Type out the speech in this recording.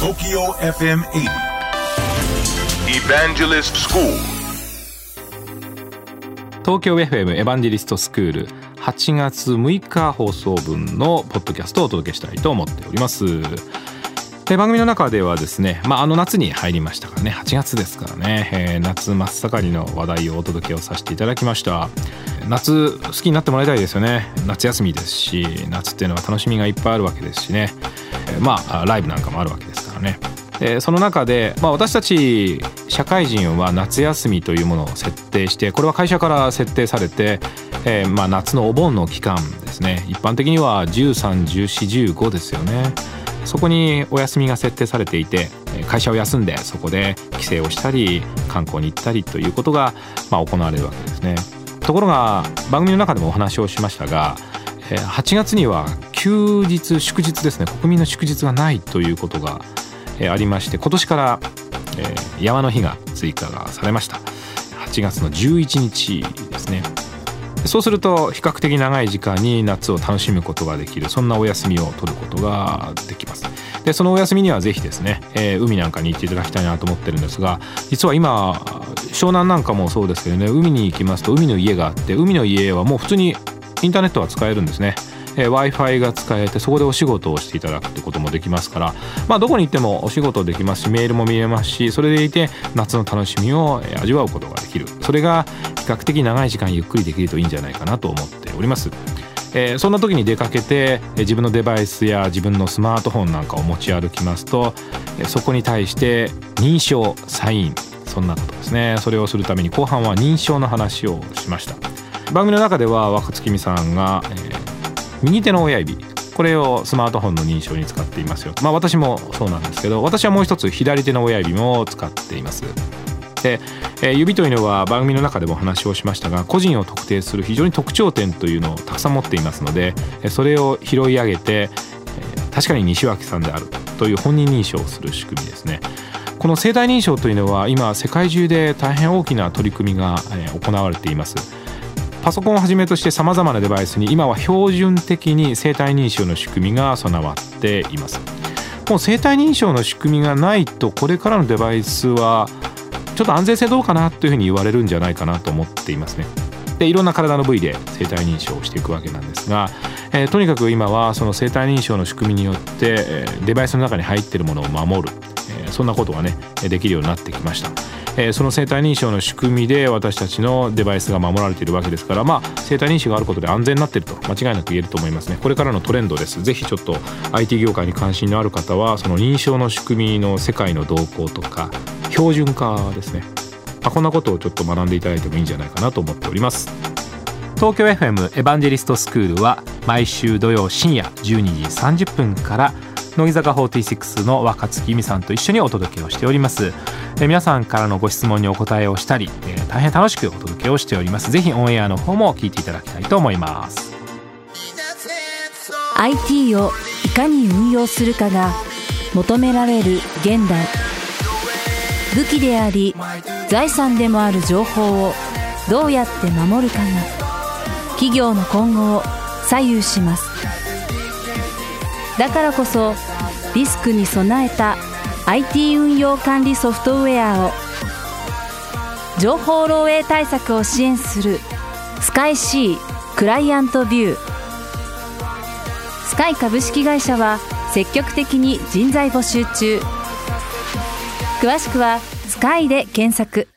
TOKYO FM 80 Evangelist School. 東京 FM エヴァンジェリストスクール8月6日放送分のポッドキャストをお届けしたいと思っております。で番組の中ではですね、まあ、あの夏に入りましたからね8月ですからね、えー夏真っ盛りの話題をお届けをさせていただきました。夏好きになってもらいたいですよね。夏休みですし夏っていうのは楽しみがいっぱいあるわけですしね。えーまあライブなんかもあるわけですかね。でその中で、まあ、私たち社会人は夏休みというものを設定してこれは会社から設定されて、えーまあ、夏のお盆の期間ですね。一般的には131415ですよね。そこにお休みが設定されていて会社を休んでそこで帰省をしたり観光に行ったりということが、まあ、行われるわけですね。ところが番組の中でもお話をしましたが8月には休日祝日ですね。国民の祝日がないということがえありまして今年から、えー山の日が追加がされました。8月の11日ですね。そうすると比較的長い時間に夏を楽しむことができるそんなお休みを取ることができます。でそのお休みにはぜひですね、えー海なんかに行っていただきたいなと思ってるんですが実は今湘南なんかもそうですけどね海に行きますと海の家があって海の家はもう普通にインターネットは使えるんですね。W i f i が使えてそこでお仕事をしていただくってこともできますから、まあ、どこに行ってもお仕事できますしメールも見れますしそれでいて夏の楽しみを味わうことができる。それが比較的長い時間ゆっくりできるといいんじゃないかなと思っております。えーそんな時に出かけてえー自分のデバイスや自分のスマートフォンなんかを持ち歩きますとえーそこに対して認証サインそんなことですね。それをするために後半は認証の話をしました。番組の中では若月美さんが、え右手の親指。これをスマートフォンの認証に使っていますよ。まあ私もそうなんですけど私はもう一つ左手の親指も使っています。で、えー指というのは番組の中でもお話をしましたが個人を特定する非常に特徴点というのをたくさん持っていますのでそれを拾い上げて、確かに西脇さんであるという本人認証をする仕組みですね。この生体認証というのは今世界中で大変大きな取り組みが行われています。パソコンをはじめとしてさまざまなデバイスに今は標準的に生体認証の仕組みが備わっています。もう生体認証の仕組みがないとこれからのデバイスはちょっと安全性どうかなというふうに言われるんじゃないかなと思っていますね。でいろんな体の部位で生体認証をしていくわけなんですが、えーとにかく今はその生体認証の仕組みによって、えーデバイスの中に入っているものを守る、えーそんなことがねできるようになってきました、えーその生体認証の仕組みで私たちのデバイスが守られているわけですからまあ生体認証があることで安全になっていると間違いなく言えると思いますね。これからのトレンドです。ぜひちょっと IT 業界に関心のある方はその認証の仕組みの世界の動向とか標準化ですね。まあこんなことをちょっと学んでいただいてもいいんじゃないかなと思っております。東京 FM エヴァンジェリストスクールは毎週土曜深夜12時30分から乃木坂46の若月美さんと一緒にお届けをしております。え皆さんからのご質問にお答えをしたり、大変楽しくお届けをしております。ぜひオンエアの方も聞いていただきたいと思います。IT をいかに運用するかが求められる現代。武器であり財産でもある情報をどうやって守るかが企業の今後を左右します。だからこそリスクに備えた IT 運用管理ソフトウェアを情報漏洩対策を支援するスカイ C クライアントビュースカイ株式会社は積極的に人材募集中詳しくは「スカイで検索